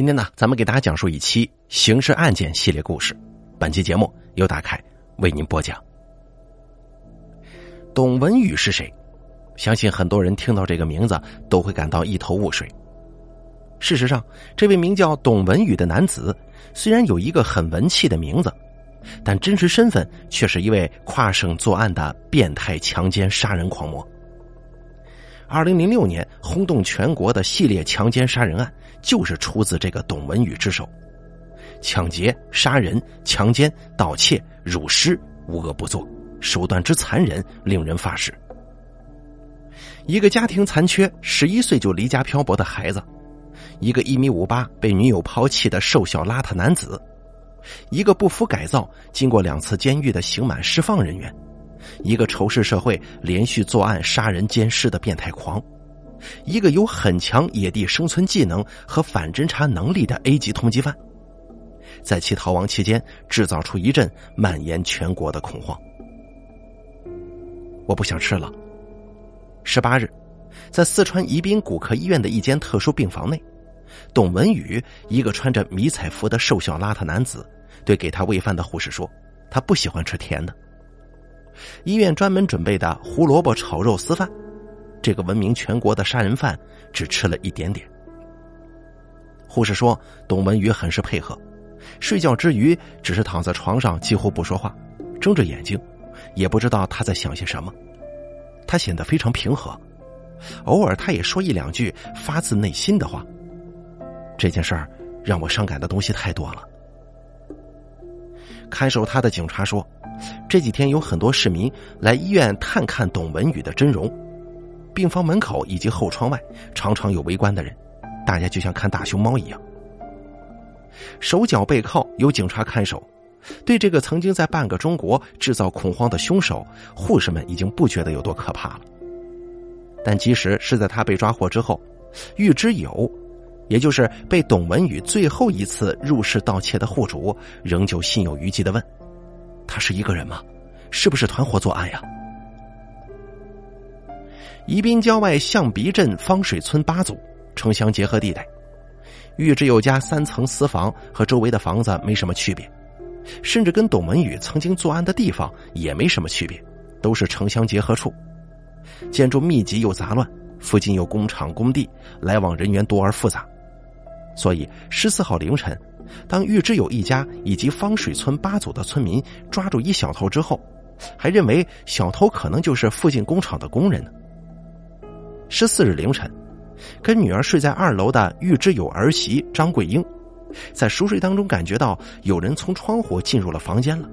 今天呢，咱们给大家讲述一期刑事案件系列故事。本期节目由大凯为您播讲。董文宇是谁？相信很多人听到这个名字都会感到一头雾水。事实上，这位名叫董文宇的男子，虽然有一个很文气的名字，但真实身份却是一位跨省作案的变态强奸杀人狂魔。二零零六年轰动全国的系列强奸杀人案，就是出自这个董文宇之手。抢劫、杀人、强奸、盗窃、辱尸，无恶不作，手段之残忍，令人发指。一个家庭残缺、十一岁就离家漂泊的孩子，一个一米五八被女友抛弃的瘦小邋遢男子，一个不服改造、经过两次监狱的刑满释放人员。一个仇视社会、连续作案、杀人、奸尸的变态狂，一个有很强野地生存技能和反侦查能力的 A 级通缉犯，在其逃亡期间制造出一阵蔓延全国的恐慌。我不想吃了。十八日，在四川宜宾骨科医院的一间特殊病房内，董文宇，一个穿着迷彩服的瘦小邋遢男子，对给他喂饭的护士说：“他不喜欢吃甜的。”医院专门准备的胡萝卜炒肉丝饭，这个闻名全国的杀人犯只吃了一点点。护士说，董文宇很是配合，睡觉之余只是躺在床上，几乎不说话，睁着眼睛，也不知道他在想些什么。他显得非常平和，偶尔他也说一两句发自内心的话。这件事儿让我伤感的东西太多了。看守他的警察说。这几天有很多市民来医院探看董文宇的真容，病房门口以及后窗外常常有围观的人，大家就像看大熊猫一样。手脚背靠有警察看守，对这个曾经在半个中国制造恐慌的凶手，护士们已经不觉得有多可怕了。但即使是在他被抓获之后，玉之友，也就是被董文宇最后一次入室盗窃的户主，仍旧心有余悸的问。他是一个人吗？是不是团伙作案呀？宜宾郊外象鼻镇方水村八组城乡结合地带，玉之友家三层私房和周围的房子没什么区别，甚至跟董文宇曾经作案的地方也没什么区别，都是城乡结合处，建筑密集又杂乱，附近有工厂工地，来往人员多而复杂，所以十四号凌晨。当玉之友一家以及方水村八组的村民抓住一小偷之后，还认为小偷可能就是附近工厂的工人呢。十四日凌晨，跟女儿睡在二楼的玉之友儿媳张桂英，在熟睡当中感觉到有人从窗户进入了房间了。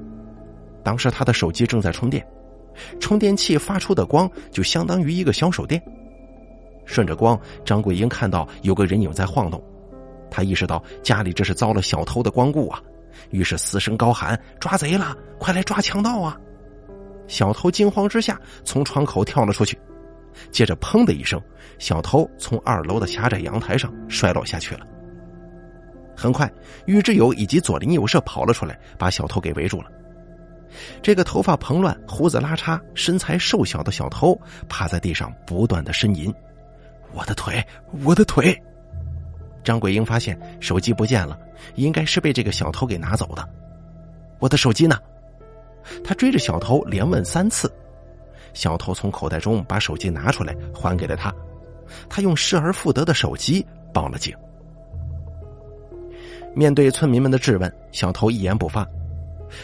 当时她的手机正在充电，充电器发出的光就相当于一个小手电。顺着光，张桂英看到有个人影在晃动。她意识到家里这是遭了小偷的光顾啊，于是嘶声高喊：“抓贼了！快来抓强盗啊！”小偷惊慌之下从窗口跳了出去，接着“砰”的一声，小偷从二楼的狭窄阳台上摔落下去了。很快，于之友以及左邻右舍跑了出来，把小偷给围住了。这个头发蓬乱、胡子拉碴、身材瘦小的小偷趴在地上不断的呻吟：“我的腿，我的腿！”张桂英发现手机不见了，应该是被这个小偷给拿走的。我的手机呢？他追着小偷连问三次，小偷从口袋中把手机拿出来还给了他。他用失而复得的手机报了警。面对村民们的质问，小偷一言不发。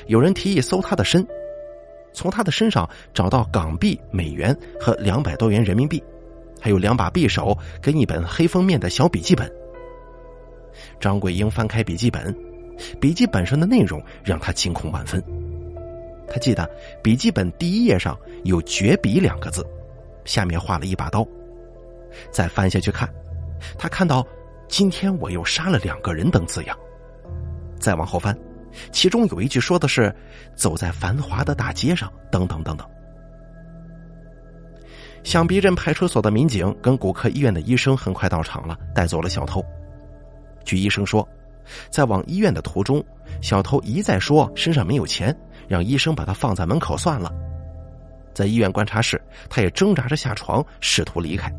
有人提议搜他的身，从他的身上找到港币、美元和两百多元人民币，还有两把匕首跟一本黑封面的小笔记本。张桂英翻开笔记本，笔记本上的内容让他惊恐万分。他记得笔记本第一页上有“绝笔”两个字，下面画了一把刀。再翻下去看，他看到“今天我又杀了两个人”等字样。再往后翻，其中有一句说的是“走在繁华的大街上”等等等等。象鼻镇派出所的民警跟骨科医院的医生很快到场了，带走了小偷。据医生说，在往医院的途中，小偷一再说身上没有钱，让医生把他放在门口算了。在医院观察室，他也挣扎着下床，试图离开，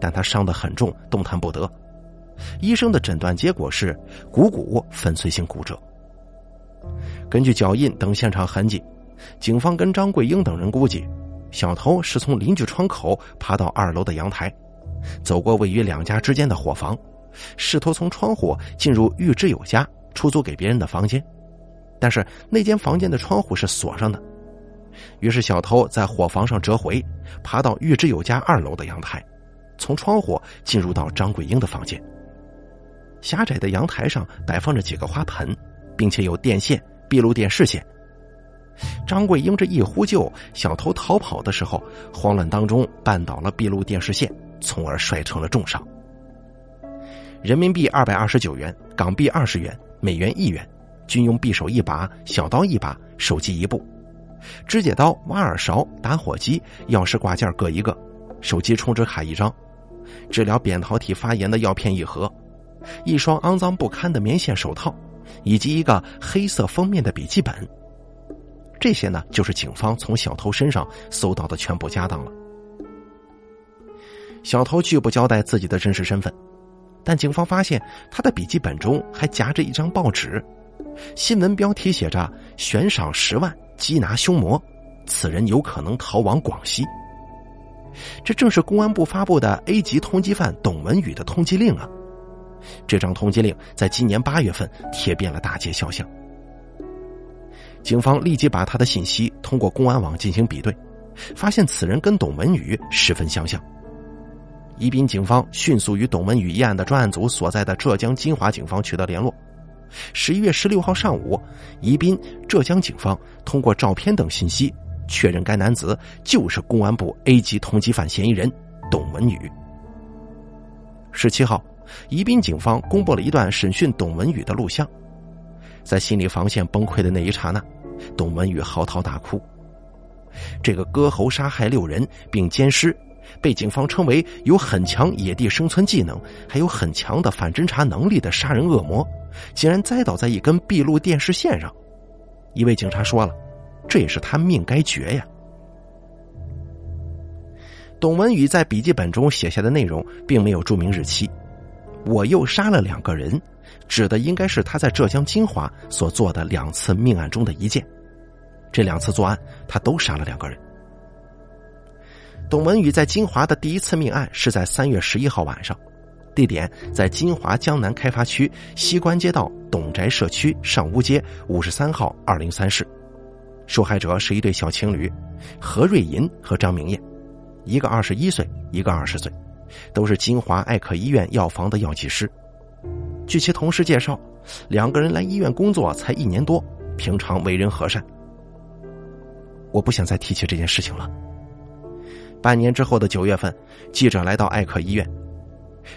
但他伤得很重，动弹不得。医生的诊断结果是股骨粉碎性骨折。根据脚印等现场痕迹，警方跟张桂英等人估计，小偷是从邻居窗口爬到二楼的阳台，走过位于两家之间的伙房，试图从窗户进入玉之友家出租给别人的房间，但是那间房间的窗户是锁上的。于是小偷在火房上折回，爬到玉之友家二楼的阳台，从窗户进入到张桂英的房间。狭窄的阳台上摆放着几个花盆，并且有电线、闭路电视线。张桂英这一呼救，小偷逃跑的时候，慌乱当中绊倒了闭路电视线，从而摔成了重伤。人民币二百二十九元，港币二十元，美元一元，军用匕首一把，小刀一把，手机一部，指甲刀、挖耳勺、打火机、钥匙挂件各一个，手机充值卡一张，治疗扁桃体发炎的药片一盒。一双肮脏不堪的棉线手套，以及一个黑色封面的笔记本。这些呢，就是警方从小偷身上搜到的全部家当了。小偷拒不交代自己的真实身份，但警方发现他的笔记本中还夹着一张报纸，新闻标题写着“悬赏十万缉拿凶魔，此人有可能逃往广西”。这正是公安部发布的 A 级通缉犯董文宇的通缉令啊！这张通缉令在今年八月份贴遍了大街小巷。警方立即把他的信息通过公安网进行比对，发现此人跟董文宇十分相像。宜宾警方迅速与董文宇一案的专案组所在的浙江金华警方取得联络。十一月十六号上午，宜宾浙江警方通过照片等信息确认该男子就是公安部 A 级通缉犯嫌疑人董文宇。十七号。宜宾警方公布了一段审讯董文宇的录像，在心理防线崩溃的那一刹那，董文宇嚎啕大哭。这个割喉杀害六人并奸尸，被警方称为有很强野地生存技能，还有很强的反侦查能力的杀人恶魔，竟然栽倒在一根闭路电视线上。一位警察说了：“这也是他命该绝呀。”董文宇在笔记本中写下的内容并没有注明日期。我又杀了两个人，指的应该是他在浙江金华所做的两次命案中的一件。这两次作案，他都杀了两个人。董文宇在金华的第一次命案是在三月十一号晚上，地点在金华江南开发区西关街道董宅社区上屋街五十三号二零三室。受害者是一对小情侣，何瑞银和张明艳，一个二十一岁，一个二十岁。都是金华爱可医院药房的药剂师。据其同事介绍，两个人来医院工作才一年多，平常为人和善。我不想再提起这件事情了。半年之后的九月份，记者来到艾克医院，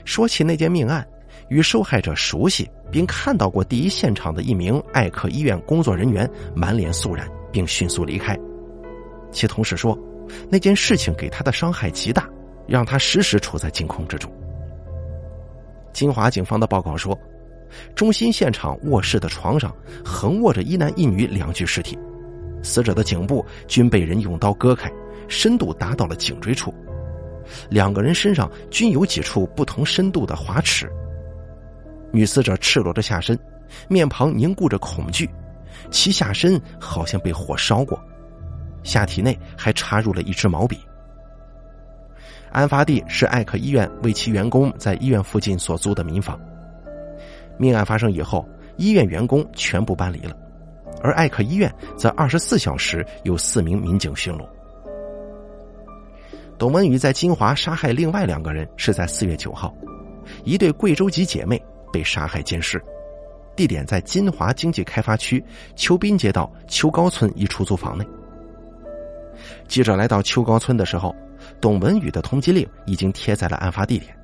说起那件命案，与受害者熟悉并看到过第一现场的一名艾克医院工作人员满脸肃然，并迅速离开。其同事说，那件事情给他的伤害极大。让他时时处在惊恐之中。金华警方的报告说，中心现场卧室的床上横卧着一男一女两具尸体，死者的颈部均被人用刀割开，深度达到了颈椎处，两个人身上均有几处不同深度的划齿。女死者赤裸着下身，面庞凝固着恐惧，其下身好像被火烧过，下体内还插入了一支毛笔。案发地是艾克医院为其员工在医院附近所租的民房。命案发生以后，医院员工全部搬离了，而艾克医院则二十四小时有四名民警巡逻。董文宇在金华杀害另外两个人是在四月九号，一对贵州籍姐妹被杀害奸尸，地点在金华经济开发区秋滨街道秋高村一出租房内。记者来到秋高村的时候。董文宇的通缉令已经贴在了案发地点。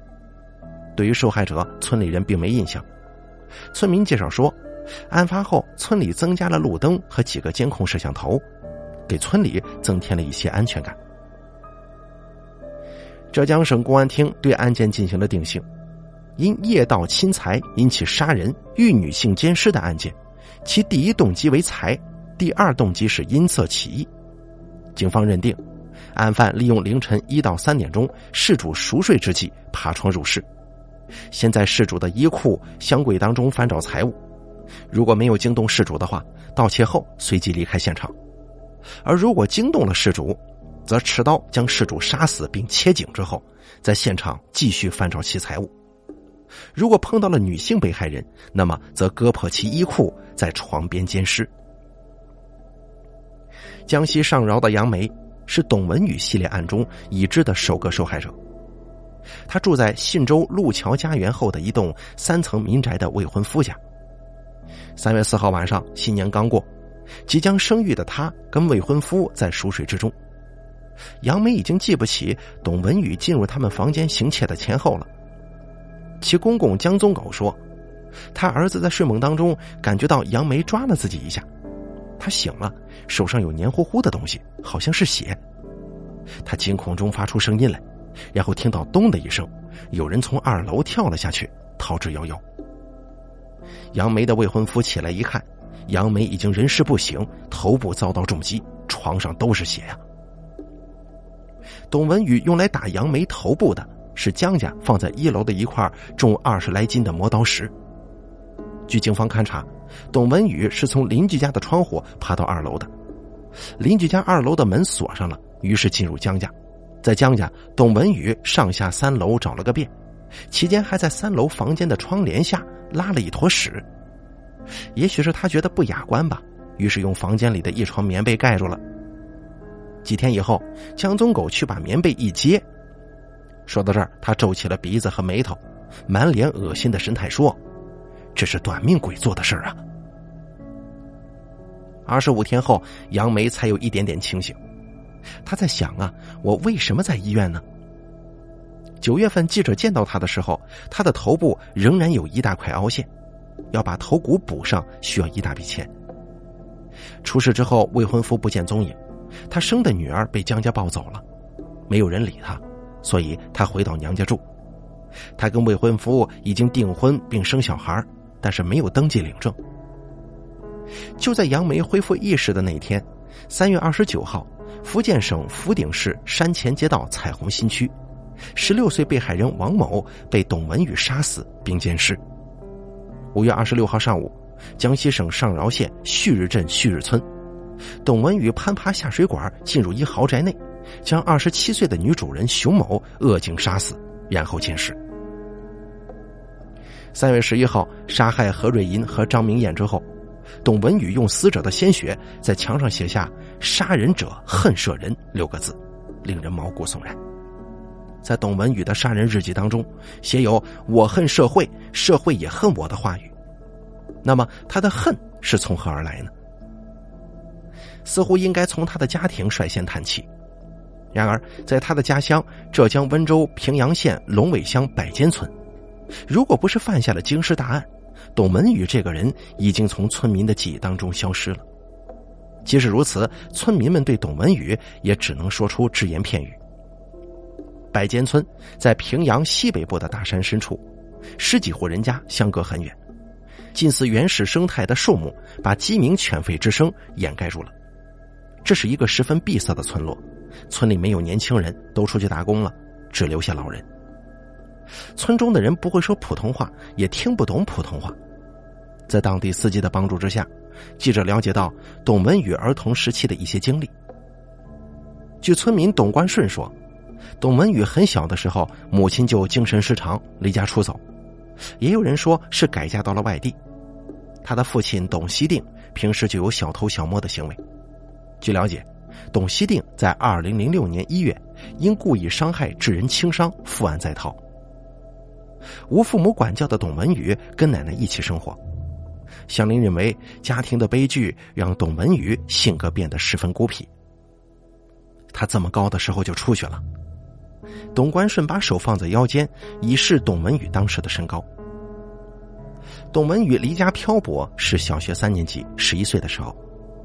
对于受害者，村里人并没印象。村民介绍说，案发后村里增加了路灯和几个监控摄像头，给村里增添了一些安全感。浙江省公安厅对案件进行了定性：因夜盗侵财引起杀人、遇女性奸尸的案件，其第一动机为财，第二动机是因色起意。警方认定。案犯利用凌晨一到三点钟事主熟睡之际爬窗入室，先在事主的衣裤、箱柜当中翻找财物，如果没有惊动事主的话，盗窃后随即离开现场；而如果惊动了事主，则持刀将事主杀死并切颈之后，在现场继续翻找其财物。如果碰到了女性被害人，那么则割破其衣裤，在床边奸尸。江西上饶的杨梅是董文宇系列案中已知的首个受害者。他住在信州路桥家园后的一栋三层民宅的未婚夫家。三月四号晚上，新年刚过，即将生育的她跟未婚夫在熟睡之中。杨梅已经记不起董文宇进入他们房间行窃的前后了。其公公江宗狗说，他儿子在睡梦当中感觉到杨梅抓了自己一下，他醒了，手上有黏糊糊的东西，好像是血。他惊恐中发出声音来。然后听到“咚”的一声，有人从二楼跳了下去，逃之夭夭。杨梅的未婚夫起来一看，杨梅已经人事不省，头部遭到重击，床上都是血呀。董文宇用来打杨梅头部的是江家放在一楼的一块重二十来斤的磨刀石。据警方勘查，董文宇是从邻居家的窗户爬到二楼的，邻居家二楼的门锁上了，于是进入江家。在江家，董文宇上下三楼找了个遍，期间还在三楼房间的窗帘下拉了一坨屎。也许是他觉得不雅观吧，于是用房间里的一床棉被盖住了。几天以后，江宗狗去把棉被一揭，说到这儿，他皱起了鼻子和眉头，满脸恶心的神态说：“这是短命鬼做的事儿啊！”二十五天后，杨梅才有一点点清醒。他在想啊，我为什么在医院呢？九月份记者见到他的时候，他的头部仍然有一大块凹陷，要把头骨补上需要一大笔钱。出事之后，未婚夫不见踪影，他生的女儿被江家抱走了，没有人理他，所以他回到娘家住。他跟未婚夫已经订婚并生小孩，但是没有登记领证。就在杨梅恢复意识的那天，三月二十九号。福建省福鼎市山前街道彩虹新区，十六岁被害人王某被董文宇杀死并奸尸。五月二十六号上午，江西省上饶县旭日镇旭日村，董文宇攀爬下水管进入一豪宅内，将二十七岁的女主人熊某恶警杀死，然后奸尸。三月十一号，杀害何瑞银和张明艳之后。董文宇用死者的鲜血在墙上写下“杀人者恨舍人”六个字，令人毛骨悚然。在董文宇的杀人日记当中，写有“我恨社会，社会也恨我”的话语。那么，他的恨是从何而来呢？似乎应该从他的家庭率先谈起。然而，在他的家乡浙江温州平阳县龙尾乡百间村，如果不是犯下了惊世大案，董文宇这个人已经从村民的记忆当中消失了。即使如此，村民们对董文宇也只能说出只言片语。百间村在平阳西北部的大山深处，十几户人家相隔很远，近似原始生态的树木把鸡鸣犬吠之声掩盖住了。这是一个十分闭塞的村落，村里没有年轻人，都出去打工了，只留下老人。村中的人不会说普通话，也听不懂普通话。在当地司机的帮助之下，记者了解到董文宇儿童时期的一些经历。据村民董关顺说，董文宇很小的时候，母亲就精神失常，离家出走。也有人说是改嫁到了外地。他的父亲董希定平时就有小偷小摸的行为。据了解，董希定在二零零六年一月因故意伤害致人轻伤负案在逃。无父母管教的董文宇跟奶奶一起生活，祥林认为家庭的悲剧让董文宇性格变得十分孤僻。他这么高的时候就出去了。董关顺把手放在腰间，以示董文宇当时的身高。董文宇离家漂泊是小学三年级，十一岁的时候，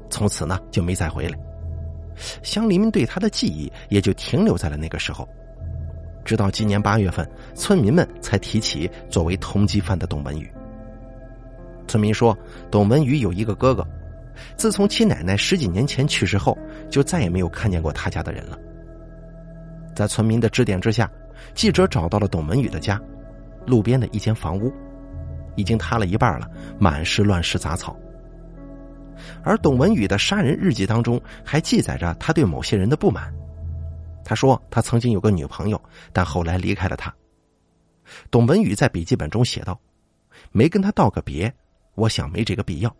从此呢就没再回来。乡邻们对他的记忆也就停留在了那个时候。直到今年八月份，村民们才提起作为通缉犯的董文宇。村民说，董文宇有一个哥哥，自从其奶奶十几年前去世后，就再也没有看见过他家的人了。在村民的指点之下，记者找到了董文宇的家。路边的一间房屋，已经塌了一半了，满是乱石杂草。而董文宇的杀人日记当中还记载着他对某些人的不满。他说他曾经有个女朋友，但后来离开了他。董文宇在笔记本中写道：“没跟他道个别，我想没这个必要。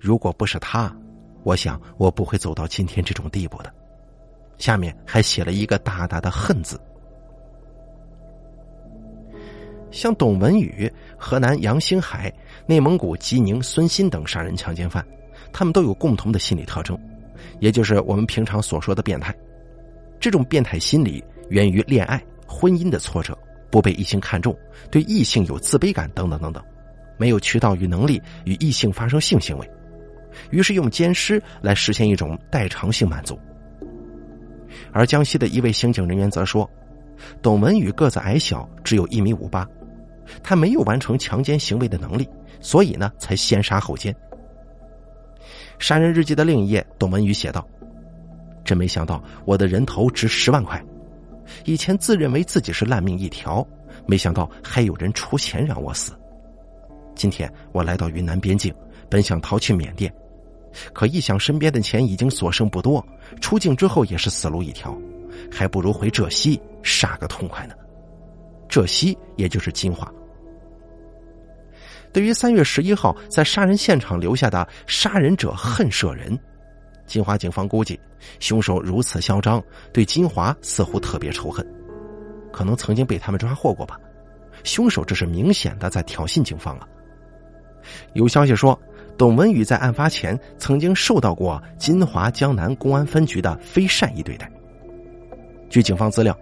如果不是他，我想我不会走到今天这种地步的。”下面还写了一个大大的“恨”字。像董文宇、河南杨兴海、内蒙古吉宁孙鑫等杀人强奸犯，他们都有共同的心理特征，也就是我们平常所说的变态。这种变态心理源于恋爱、婚姻的挫折，不被异性看重，对异性有自卑感等等等等，没有渠道与能力与异性发生性行为，于是用奸尸来实现一种代偿性满足。而江西的一位刑警人员则说，董文宇个子矮小，只有一米五八。他没有完成强奸行为的能力，所以呢，才先杀后奸。杀人日记的另一页，董文宇写道：“真没想到我的人头值十万块，以前自认为自己是烂命一条，没想到还有人出钱让我死。今天我来到云南边境，本想逃去缅甸，可一想身边的钱已经所剩不多，出境之后也是死路一条，还不如回浙西杀个痛快呢。”浙西，也就是金华。对于三月十一号在杀人现场留下的“杀人者恨舍人”，金华警方估计，凶手如此嚣张，对金华似乎特别仇恨，可能曾经被他们抓获过吧。凶手这是明显的在挑衅警方啊！有消息说，董文宇在案发前曾经受到过金华江南公安分局的非善意对待。据警方资料。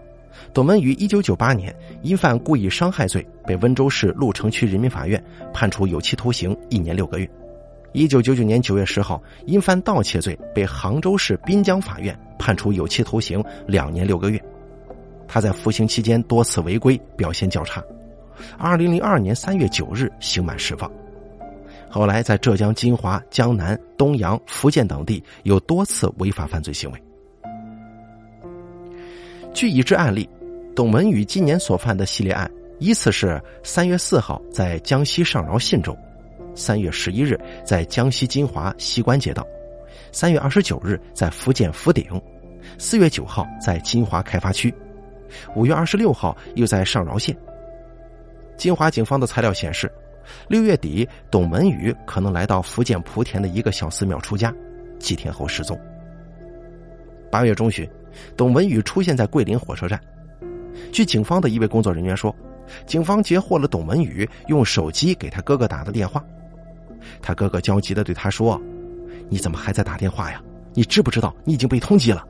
董文宇一九九八年因犯故意伤害罪，被温州市鹿城区人民法院判处有期徒刑一年六个月。一九九九年九月十号，因犯盗窃罪，被杭州市滨江法院判处有期徒刑两年六个月。他在服刑期间多次违规，表现较差。二零零二年三月九日刑满释放。后来在浙江金华、江南、东阳、福建等地有多次违法犯罪行为。据已知案例，董文宇今年所犯的系列案，依次是三月四号在江西上饶信州，三月十一日在江西金华西关街道，三月二十九日在福建福鼎，四月九号在金华开发区，五月二十六号又在上饶县。金华警方的材料显示，六月底董文宇可能来到福建莆田的一个小寺庙出家，几天后失踪。八月中旬。董文宇出现在桂林火车站。据警方的一位工作人员说，警方截获了董文宇用手机给他哥哥打的电话。他哥哥焦急的对他说：“你怎么还在打电话呀？你知不知道你已经被通缉了？”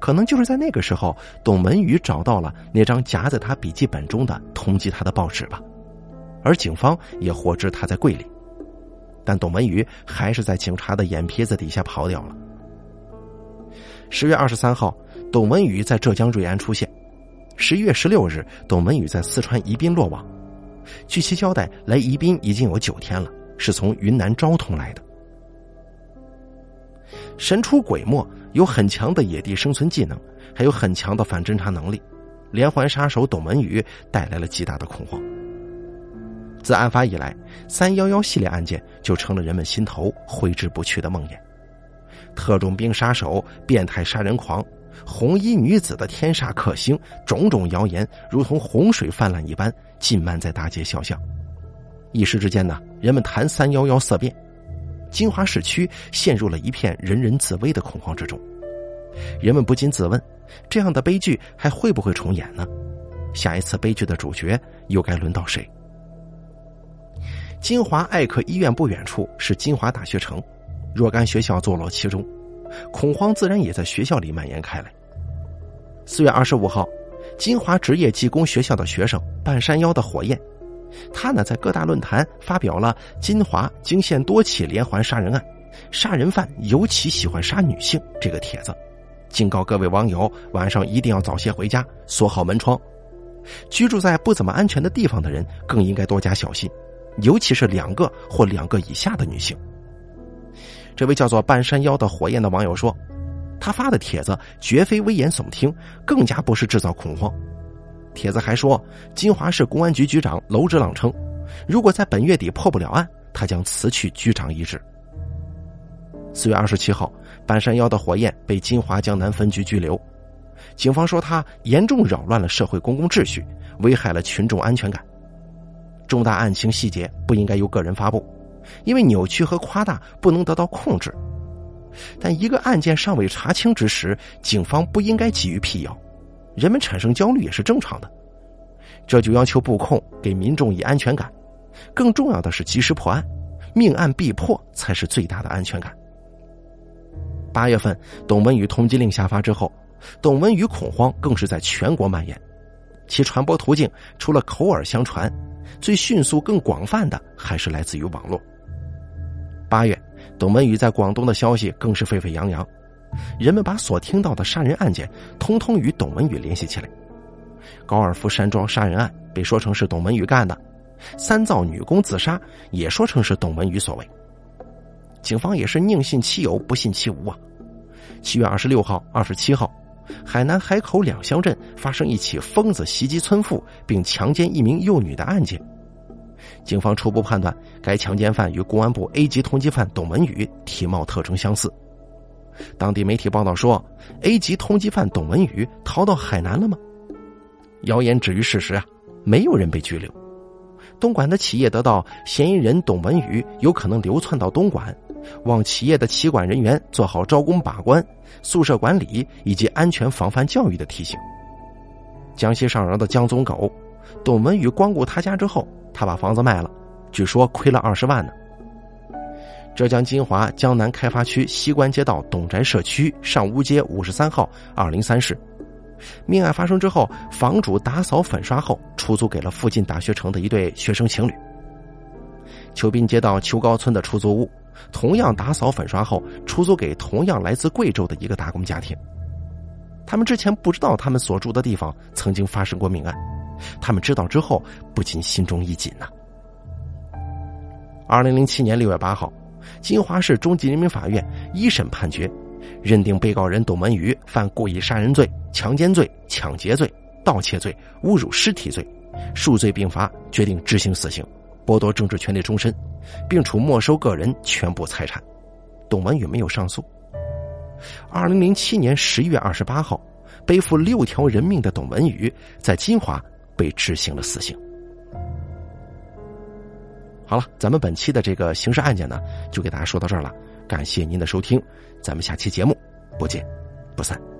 可能就是在那个时候，董文宇找到了那张夹在他笔记本中的通缉他的报纸吧。而警方也获知他在桂林，但董文宇还是在警察的眼皮子底下跑掉了。十月二十三号，董文宇在浙江瑞安出现。十一月十六日，董文宇在四川宜宾落网。据其交代，来宜宾已经有九天了，是从云南昭通来的。神出鬼没，有很强的野地生存技能，还有很强的反侦查能力，连环杀手董文宇带来了极大的恐慌。自案发以来，三幺幺系列案件就成了人们心头挥之不去的梦魇。特种兵杀手、变态杀人狂、红衣女子的天煞克星，种种谣言如同洪水泛滥一般，浸漫在大街小巷。一时之间呢，人们谈三幺幺色变，金华市区陷入了一片人人自危的恐慌之中。人们不禁自问：这样的悲剧还会不会重演呢？下一次悲剧的主角又该轮到谁？金华艾克医院不远处是金华大学城。若干学校坐落其中，恐慌自然也在学校里蔓延开来。四月二十五号，金华职业技工学校的学生半山腰的火焰，他呢在各大论坛发表了“金华惊现多起连环杀人案，杀人犯尤其喜欢杀女性”这个帖子，警告各位网友晚上一定要早些回家，锁好门窗。居住在不怎么安全的地方的人更应该多加小心，尤其是两个或两个以下的女性。这位叫做半山腰的火焰的网友说：“他发的帖子绝非危言耸听，更加不是制造恐慌。帖子还说，金华市公安局局长娄志朗称，如果在本月底破不了案，他将辞去局长一职。四月二十七号，半山腰的火焰被金华江南分局拘留，警方说他严重扰乱了社会公共秩序，危害了群众安全感。重大案情细节不应该由个人发布，因为扭曲和夸大不能得到控制。但一个案件尚未查清之时，警方不应该急于辟谣，人们产生焦虑也是正常的。这就要求布控给民众以安全感，更重要的是及时破案，命案必破才是最大的安全感。八月份，董文宇通缉令下发之后，董文宇恐慌更是在全国蔓延，其传播途径除了口耳相传，最迅速、更广泛的还是来自于网络。八月。董文宇在广东的消息更是沸沸扬扬，人们把所听到的杀人案件通通与董文宇联系起来。高尔夫山庄杀人案被说成是董文宇干的，三灶女工自杀也说成是董文宇所为。警方也是宁信其有，不信其无啊。七月二十六号、二十七号，海南海口两乡镇发生一起疯子袭击村妇并强奸一名幼女的案件。警方初步判断，该强奸犯与公安部 A 级通缉犯董文宇体貌特征相似。当地媒体报道说，A 级通缉犯董文宇逃到海南了吗？谣言止于事实啊，没有人被拘留。东莞的企业得到嫌疑人董文宇有可能流窜到东莞，望企业的企管人员做好招工把关、宿舍管理以及安全防范教育的提醒。江西上饶的江宗狗，董文宇光顾他家之后。他把房子卖了，据说亏了二十万呢。浙江金华江南开发区西关街道董宅社区上屋街五十三号二零三室，命案发生之后，房主打扫粉刷后出租给了附近大学城的一对学生情侣。邱滨街道邱高村的出租屋，同样打扫粉刷后出租给同样来自贵州的一个打工家庭。他们之前不知道他们所住的地方曾经发生过命案。他们知道之后，不禁心中一紧呐。二零零七年六月八号，金华市中级人民法院一审判决，认定被告人董文宇犯故意杀人罪、强奸罪、抢劫罪、盗窃罪、侮辱尸体罪，数罪并罚，决定执行死刑，剥夺政治权利终身，并处没收个人全部财产。董文宇没有上诉。二零零七年十一月二十八号，背负六条人命的董文宇在金华。被执行了死刑。好了，咱们本期的这个刑事案件呢，就给大家说到这儿了。感谢您的收听，咱们下期节目不见不散。